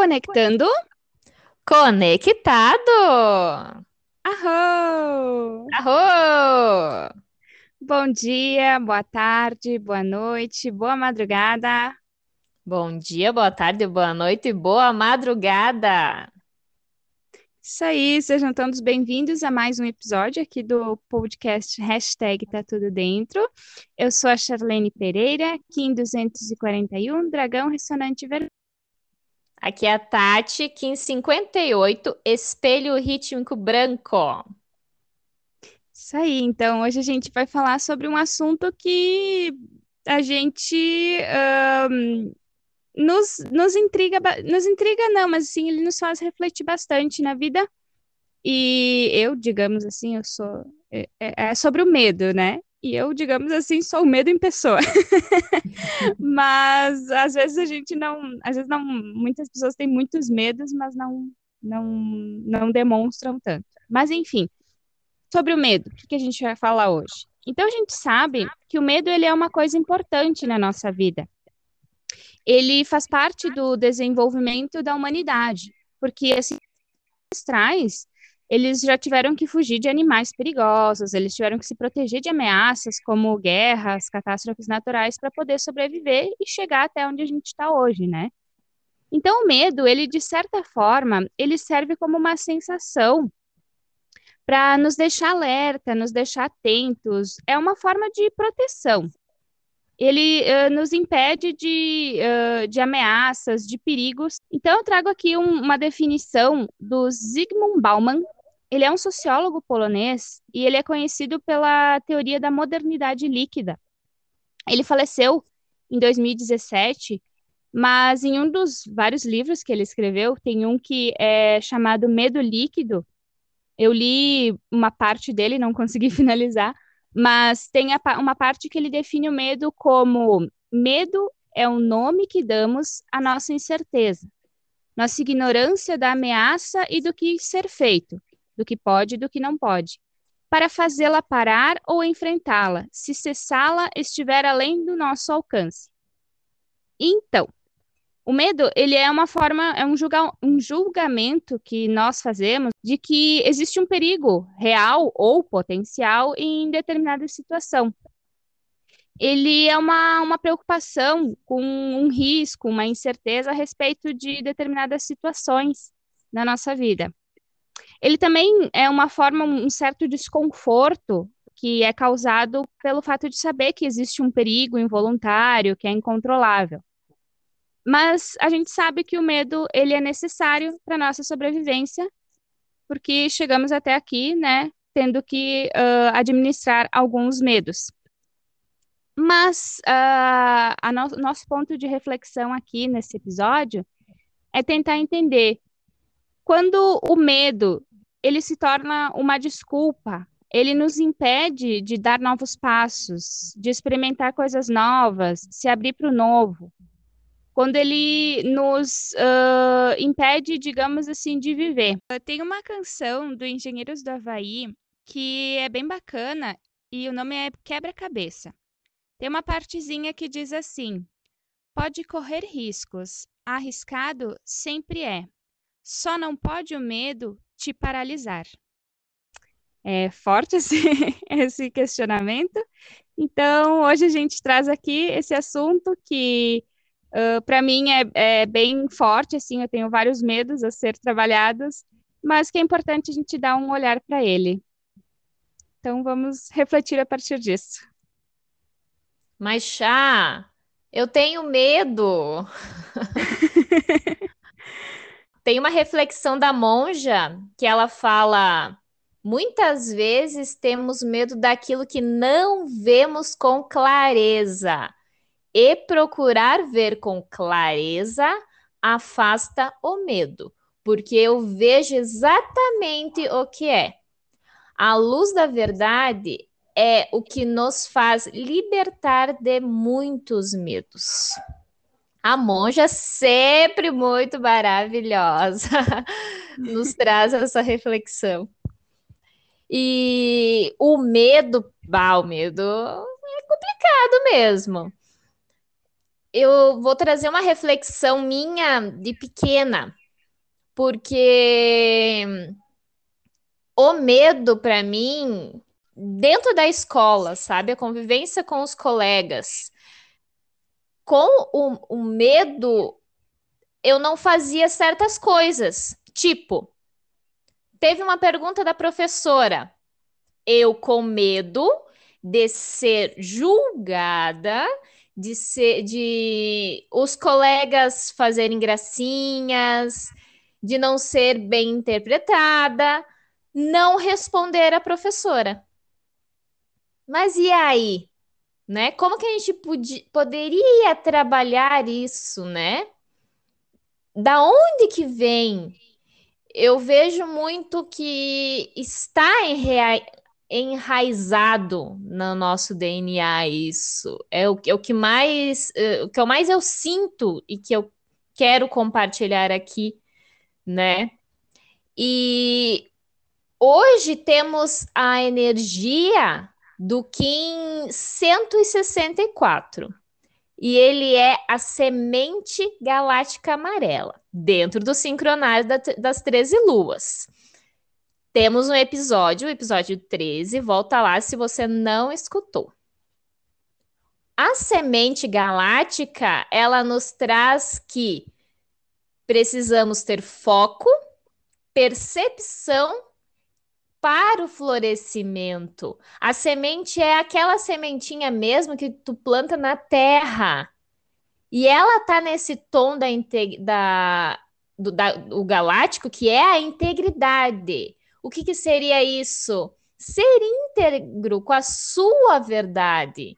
Conectando. Conectado! Arro! Arro! Bom dia, boa tarde, boa noite, boa madrugada. Bom dia, boa tarde, boa noite e boa madrugada! Isso aí, sejam todos bem-vindos a mais um episódio aqui do podcast Hashtag Tá Tudo Dentro. Eu sou a Charlene Pereira, Kim 241, Dragão Ressonante Vermelho. Aqui é a Tati, Kim 58, Espelho Rítmico Branco. Isso aí, então hoje a gente vai falar sobre um assunto que a gente ahn, nos, nos intriga, nos intriga não, mas assim, ele nos faz refletir bastante na vida. E eu, digamos assim, eu sou. É, é- é sobre o medo, né? E eu, digamos assim, sou o medo em pessoa. Mas às vezes a gente não. Às vezes não. Muitas pessoas têm muitos medos, mas não, não, não demonstram tanto. Mas enfim, sobre o medo, o que a gente vai falar hoje? Então a gente sabe que o medo ele é uma coisa importante na nossa vida. Ele faz parte do desenvolvimento da humanidade, porque assim, ancestrais, eles já tiveram que fugir de animais perigosos, eles tiveram que se proteger de ameaças como guerras, catástrofes naturais para poder sobreviver e chegar até onde a gente está hoje, né? Então o medo, ele de certa forma, ele serve como uma sensação para nos deixar alerta, nos deixar atentos, é uma forma de proteção. Ele eh, nos impede de, eh, de ameaças, de perigos. Então, eu trago aqui um- uma definição do Zygmunt Bauman. Ele é um sociólogo polonês e ele é conhecido pela teoria da modernidade líquida. Ele faleceu em 2017, mas em um dos vários livros que ele escreveu, tem um que é chamado Medo Líquido. Eu li uma parte dele, não consegui finalizar, mas tem uma parte que ele define o medo como: medo é o nome que damos à nossa incerteza, nossa ignorância da ameaça e do que ser feito, do que pode e do que não pode, para fazê-la parar ou enfrentá-la, se cessá-la estiver além do nosso alcance. Então, o medo, ele é uma forma, é um, julga, um julgamento que nós fazemos de que existe um perigo real ou potencial em determinada situação. Ele é uma, uma preocupação com um risco, uma incerteza a respeito de determinadas situações na nossa vida. Ele também é uma forma, um certo desconforto que é causado pelo fato de saber que existe um perigo involuntário, que é incontrolável. Mas a gente sabe que o medo ele é necessário para nossa sobrevivência, porque chegamos até aqui, né, tendo que ah, administrar alguns medos. Mas ah, a no nosso ponto de reflexão aqui nesse episódio é tentar entender quando o medo ele se torna uma desculpa, ele nos impede de dar novos passos, de experimentar coisas novas, se abrir para o novo quando ele nos ah, impede, digamos assim, de viver. Tem uma canção do Engenheiros do Havaí que é bem bacana e o nome é Quebra-Cabeça. Tem uma partezinha que diz assim: Pode correr riscos, arriscado sempre é. Só não pode o medo te paralisar. É forte esse, esse questionamento. Então, hoje a gente traz aqui esse assunto que para mim é, é bem forte, assim, eu tenho vários medos a ser trabalhados, mas que é importante a gente dar um olhar para ele. Então vamos refletir a partir disso. Mas, Chá, eu tenho medo. Tem uma reflexão da monja que ela fala: muitas vezes temos medo daquilo que não vemos com clareza, e procurar ver com clareza afasta o medo, porque eu vejo exatamente o que é. A luz da verdade é o que nos faz libertar de muitos medos. A monja sempre muito maravilhosa nos traz essa reflexão. E o medo, bah, o medo é complicado mesmo. eu vou trazer uma reflexão minha de pequena, porque o medo para mim dentro da escola, sabe, a convivência com os colegas, com o, o medo, eu não fazia certas coisas, tipo, teve uma pergunta da professora, eu com medo de ser julgada de ser de os colegas fazerem gracinhas, de não ser bem interpretada, não responder à professora. Mas e aí? Né? Como que a gente podia, poderia trabalhar isso, né? Da onde que vem? Eu vejo muito que está enrea enraizado no nosso DNA isso. É o, é o que mais, é, o que eu mais eu sinto e que eu quero compartilhar aqui, né? E hoje temos a energia do Kim 164. E ele é a semente galáctica amarela, dentro do sincronário da, das 13 luas. Temos um episódio, o episódio 13, volta lá se você não escutou. A semente galáctica, ela nos traz que precisamos ter foco, percepção para o florescimento. A semente é aquela sementinha mesmo que tu planta na terra. E ela tá nesse tom da, da, do, da, do galáctico que é a integridade. O que, que seria isso? Ser íntegro com a sua verdade.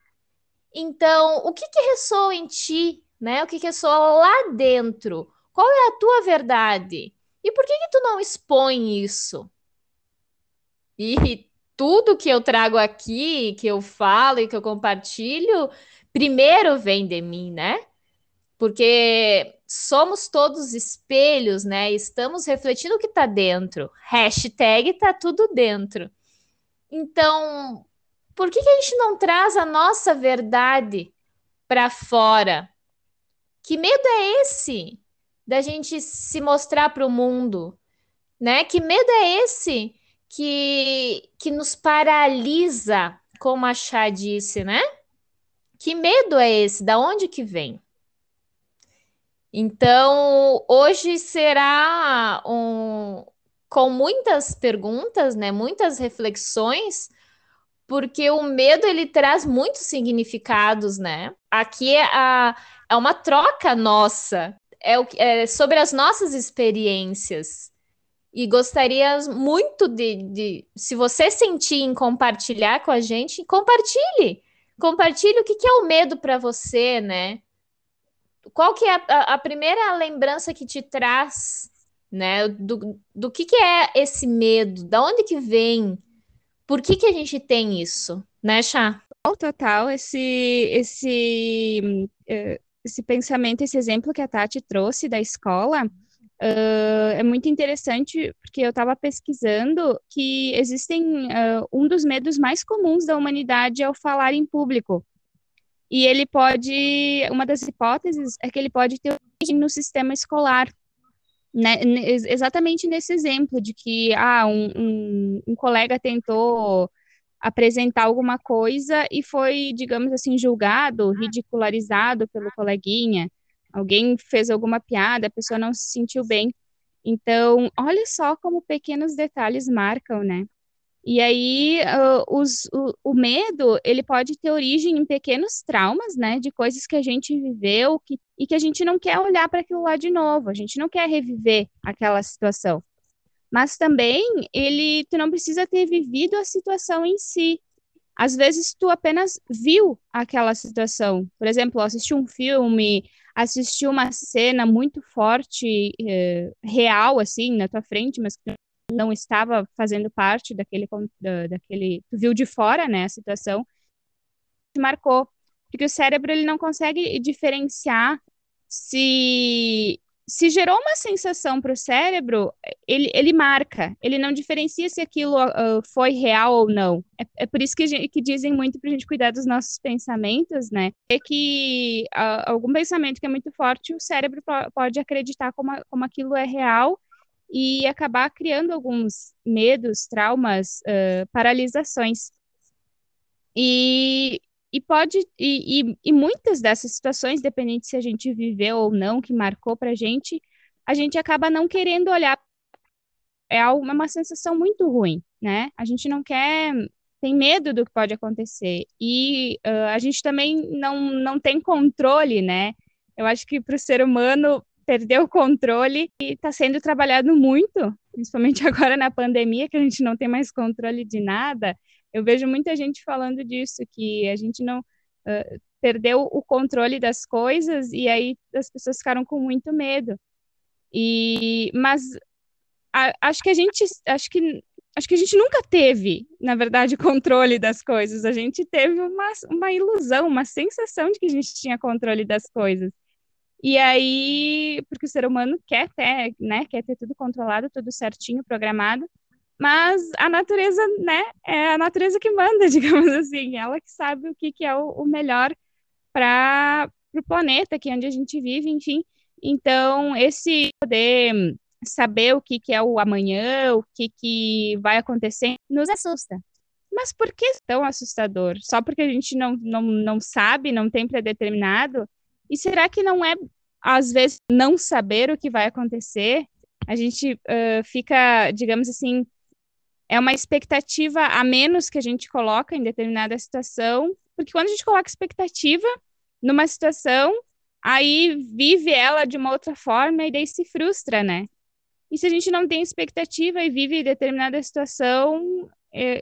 Então, o que, que ressoa em ti, né? O que, que ressoa lá dentro? Qual é a tua verdade? E por que, que tu não expõe isso? E tudo que eu trago aqui, que eu falo e que eu compartilho, primeiro vem de mim, né? Porque somos todos espelhos, né? Estamos refletindo o que está dentro. Hashtag tá tudo dentro. Então, por que, que a gente não traz a nossa verdade para fora? Que medo é esse da gente se mostrar para o mundo, né? Que medo é esse que que nos paralisa, como a Chá disse, né? Que medo é esse? Da onde que vem? Então, hoje será um, com muitas perguntas, né, muitas reflexões, porque o medo ele traz muitos significados, né? Aqui é, a, é uma troca nossa, é, o, é sobre as nossas experiências. E gostaria muito de, de, se você sentir em compartilhar com a gente, compartilhe. Compartilhe o que, que é o medo para você, né? qual que é a, a, primeira lembrança que te traz, né? Do, do que, que é esse medo? Da onde que vem? Por que, que a gente tem isso, né, Chá? Total, esse, esse, eh, esse pensamento, esse exemplo que a Tati trouxe da escola, Uh, é muito interessante porque eu estava pesquisando que existem uh, um dos medos mais comuns da humanidade é o falar em público. E ele pode, uma das hipóteses é que ele pode ter origem no sistema escolar, né? exatamente nesse exemplo de que ah, um, um, um colega tentou apresentar alguma coisa e foi, digamos assim, julgado, ridicularizado pelo coleguinha. Alguém fez alguma piada, a pessoa não se sentiu bem. Então, olha só como pequenos detalhes marcam, né? E aí, uh, os, o, o, medo, ele pode ter origem em pequenos traumas, né, de coisas que a gente viveu que, e que a gente não quer olhar para aquilo lá de novo, a gente não quer reviver aquela situação. Mas também, ele, tu não precisa ter vivido a situação em si. Às vezes, tu apenas viu aquela situação. Por exemplo, assistiu um filme, assistiu uma cena muito forte, eh, real, assim, na tua frente, mas que não estava fazendo parte daquele, daquele, tu viu de fora, né, a situação, te marcou, porque o cérebro ele não consegue diferenciar se se gerou uma sensação para o cérebro, ele, ele marca, ele não diferencia se aquilo uh, foi real ou não. É, é por isso que, gente, que dizem muito para a gente cuidar dos nossos pensamentos, né? É que uh, algum pensamento que é muito forte, o cérebro pode acreditar como, como aquilo é real e acabar criando alguns medos, traumas, uh, paralisações. E, e pode, e, e, e, muitas dessas situações, dependendo se a gente viveu ou não, que marcou pra gente, a gente acaba não querendo olhar. É, é uma sensação muito ruim, né? A gente não quer, tem medo do que pode acontecer. E uh, a gente também não, não tem controle, né? Eu acho que para o ser humano perder o controle e está sendo trabalhado muito, principalmente agora na pandemia, que a gente não tem mais controle de nada. Eu vejo muita gente falando disso, que a gente não uh, perdeu o controle das coisas e aí as pessoas ficaram com muito medo. E, mas a, acho que a gente, acho que acho que a gente nunca teve, na verdade, controle das coisas. A gente teve uma, uma ilusão, uma sensação de que a gente tinha controle das coisas. E aí, porque o ser humano quer ter, né, quer ter tudo controlado, tudo certinho, programado. Mas a natureza, né, é a natureza que manda, digamos assim, ela que sabe o que, que é o, o melhor para o planeta, que é onde a gente vive, enfim. Então, esse poder saber o que, que é o amanhã, o que, que vai acontecer, nos assusta. Mas por que tão assustador? Só porque a gente não, não, não sabe, não tem predeterminado? E será que não é, às vezes, não saber o que vai acontecer? A gente uh, fica, digamos assim, é uma expectativa a menos que a gente coloca em determinada situação, porque quando a gente coloca expectativa numa situação, aí vive ela de uma outra forma e daí se frustra, né? E se a gente não tem expectativa e vive determinada situação, é,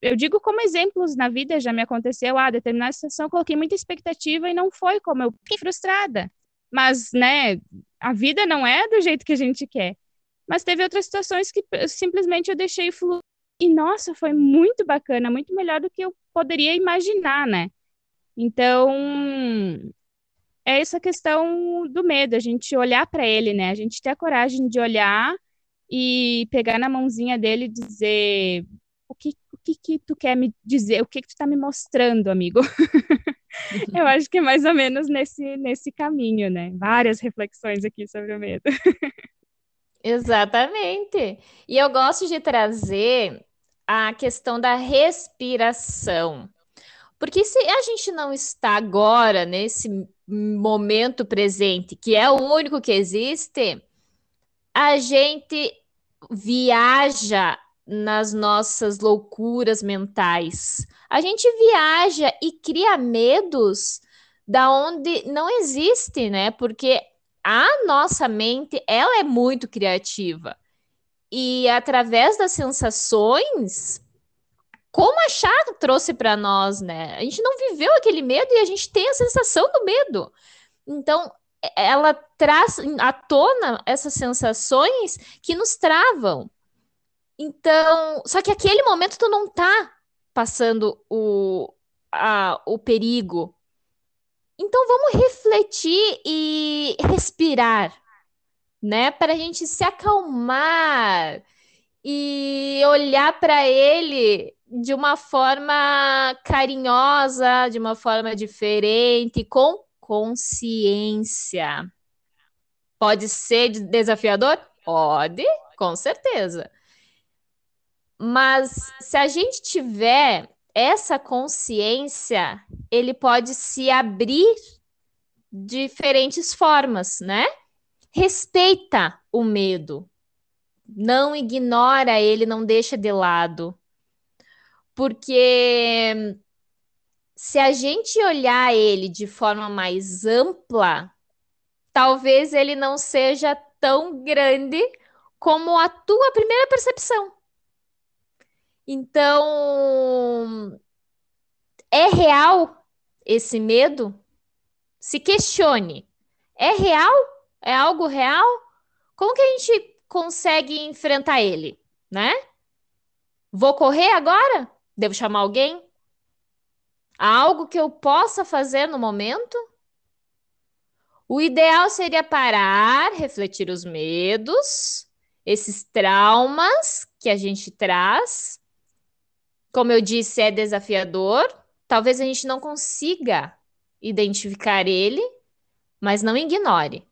eu digo como exemplos na vida já me aconteceu, ah, determinada situação eu coloquei muita expectativa e não foi como eu fiquei frustrada. Mas, né, a vida não é do jeito que a gente quer. Mas teve outras situações que simplesmente eu deixei fluir. E, nossa, foi muito bacana, muito melhor do que eu poderia imaginar, né? Então, é essa questão do medo, a gente olhar para ele, né? A gente ter a coragem de olhar e pegar na mãozinha dele e dizer o que, o que, que tu quer me dizer, o que, que tu tá me mostrando, amigo. Eu acho que é mais ou menos nesse, nesse caminho, né? Várias reflexões aqui sobre o medo. Exatamente. E eu gosto de trazer a questão da respiração. Porque se a gente não está agora nesse momento presente, que é o único que existe, a gente viaja nas nossas loucuras mentais. A gente viaja e cria medos da onde não existe, né? Porque a nossa mente, ela é muito criativa. E através das sensações, como a chá trouxe para nós, né? A gente não viveu aquele medo e a gente tem a sensação do medo. Então, ela traz à tona essas sensações que nos travam. Então, só que aquele momento tu não tá passando o, a, o perigo, então vamos refletir e respirar, né? Para a gente se acalmar e olhar para ele de uma forma carinhosa, de uma forma diferente, com consciência. Pode ser desafiador? Pode, com certeza. Mas se a gente tiver essa consciência, ele pode se abrir de diferentes formas, né? Respeita o medo. Não ignora ele, não deixa de lado. Porque se a gente olhar ele de forma mais ampla, talvez ele não seja tão grande como a tua primeira percepção. Então, é real esse medo? Se questione. É real? É algo real? Como que a gente consegue enfrentar ele, né? Vou correr agora? Devo chamar alguém? Há algo que eu possa fazer no momento? O ideal seria parar, refletir os medos, esses traumas que a gente traz. Como eu disse, é desafiador. Talvez a gente não consiga identificar ele, mas não ignore.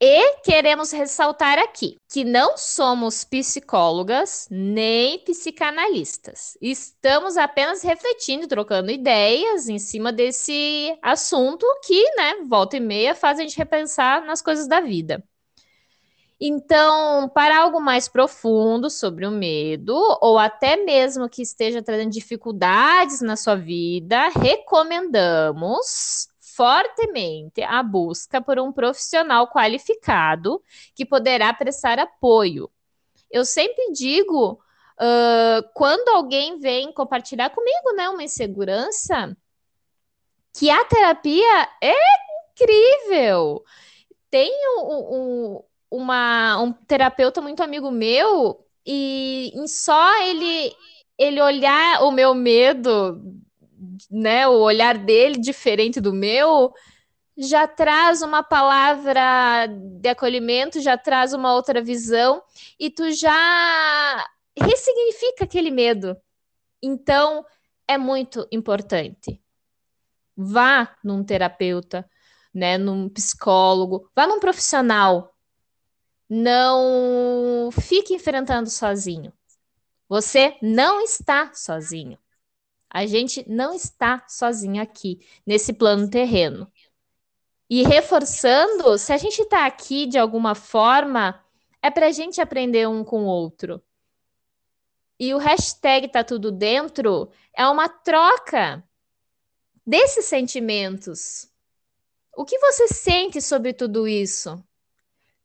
E queremos ressaltar aqui que não somos psicólogas nem psicanalistas. Estamos apenas refletindo, trocando ideias em cima desse assunto que, né, volta e meia faz a gente repensar nas coisas da vida. Então, para algo mais profundo sobre o medo, ou até mesmo que esteja trazendo dificuldades na sua vida, recomendamos fortemente a busca por um profissional qualificado que poderá prestar apoio. Eu sempre digo, uh, quando alguém vem compartilhar comigo né, uma insegurança, que a terapia é incrível. Tem um, um, uma, um terapeuta muito amigo meu e em só ele ele olhar o meu medo né, o olhar dele diferente do meu, já traz uma palavra de acolhimento, já traz uma outra visão e tu já ressignifica aquele medo. Então, é muito importante. Vá num terapeuta, né, num psicólogo, vá num profissional. Não fique enfrentando sozinho. Você não está sozinho. A gente não está sozinho aqui, nesse plano terreno. E reforçando, se a gente está aqui de alguma forma, é para a gente aprender um com o outro. E o hashtag tá tudo dentro é uma troca desses sentimentos. O que você sente sobre tudo isso?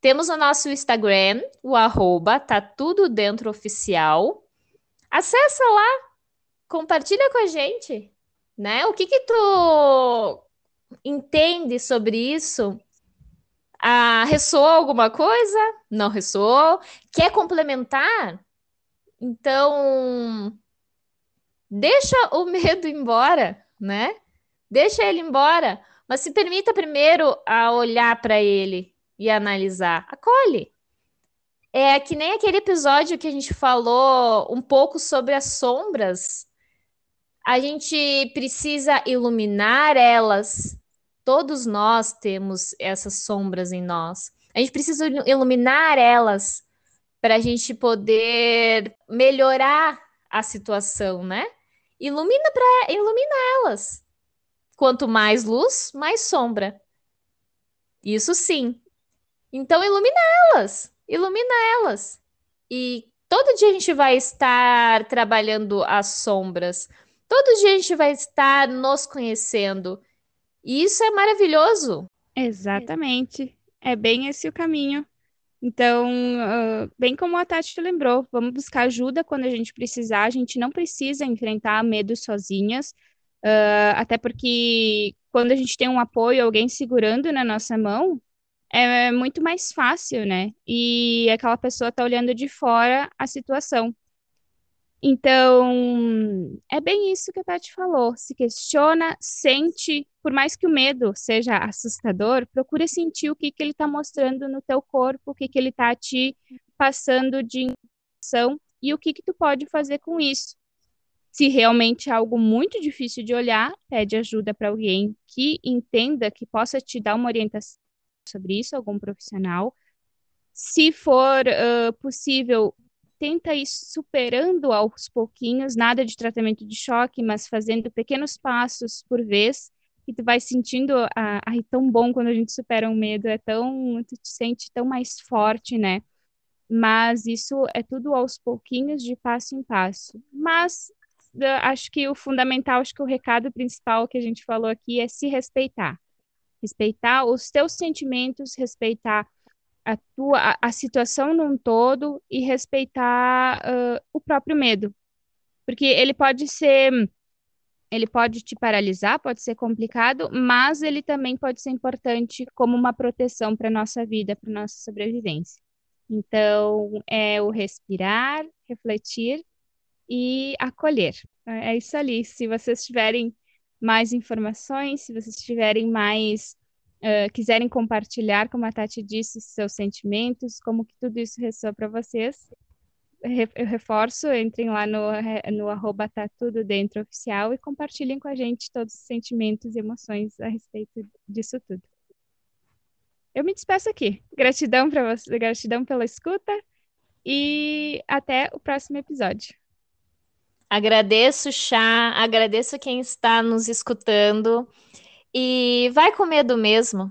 Temos o nosso Instagram, o arroba tá tudo dentro oficial. Acessa lá, compartilha com a gente, né? O que que tu entende sobre isso? Ah, ressoou alguma coisa? Não ressoou? Quer complementar? Então, deixa o medo embora, né? Deixa ele embora, mas se permita primeiro a olhar para ele e analisar. Acolhe. É que nem aquele episódio que a gente falou um pouco sobre as sombras a gente precisa iluminar elas. Todos nós temos essas sombras em nós. A gente precisa iluminar elas para a gente poder melhorar a situação, né? Ilumina para ilumina elas. Quanto mais luz, mais sombra. Isso sim. Então ilumina elas, ilumina elas. E todo dia a gente vai estar trabalhando as sombras Todo dia a gente vai estar nos conhecendo. E isso é maravilhoso. Exatamente. É bem esse o caminho. Então, uh, bem como a Tati lembrou, vamos buscar ajuda quando a gente precisar. A gente não precisa enfrentar medo sozinhas, uh, até porque quando a gente tem um apoio, alguém segurando na nossa mão, é muito mais fácil, né? E aquela pessoa tá olhando de fora a situação. Então, é bem isso que a Tati falou. Se questiona, sente, por mais que o medo seja assustador, procura sentir o que, que ele está mostrando no teu corpo, o que, que ele está te passando de informação e o que, que tu pode fazer com isso. Se realmente é algo muito difícil de olhar, pede ajuda para alguém que entenda, que possa te dar uma orientação sobre isso, algum profissional. Se for uh, possível, tenta ir superando aos pouquinhos, nada de tratamento de choque, mas fazendo pequenos passos por vez, e tu vai sentindo, ah, ai, tão bom quando a gente supera um medo, é tão, tu te sente tão mais forte, né? Mas isso é tudo aos pouquinhos, de passo em passo. Mas acho que o fundamental, acho que o recado principal que a gente falou aqui é se respeitar. Respeitar os teus sentimentos, respeitar a tua a, a situação num todo e respeitar uh, o próprio medo, porque ele pode ser ele pode te paralisar, pode ser complicado, mas ele também pode ser importante como uma proteção para nossa vida, para nossa sobrevivência. Então, é o respirar, refletir e acolher. É, é isso ali. Se vocês tiverem mais informações, se vocês tiverem mais uh, quiserem compartilhar, como a Tati disse, seus sentimentos, como que tudo isso ressoa para vocês, eu reforço, entrem lá no, no arroba tá tudo dentro oficial e compartilhem com a gente todos os sentimentos e emoções a respeito disso tudo. Eu me despeço aqui. Gratidão para você, gratidão pela escuta e até o próximo episódio. Agradeço, Chá, agradeço quem está nos escutando. E vai com medo mesmo.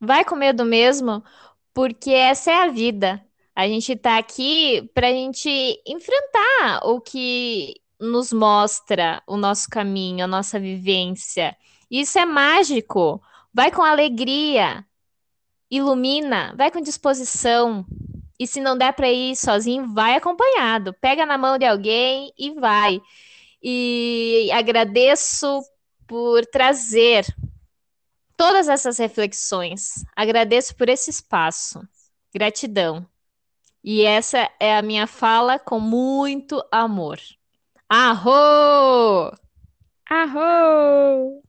Vai com medo mesmo, porque essa é a vida. A gente está aqui para a gente enfrentar o que nos mostra o nosso caminho, a nossa vivência. Isso é mágico. Vai com alegria, ilumina, vai com disposição. E se não der para ir sozinho, vai acompanhado. Pega na mão de alguém e vai. E agradeço por trazer todas essas reflexões. Agradeço por esse espaço. Gratidão. E essa é a minha fala com muito amor. Arro! Arro!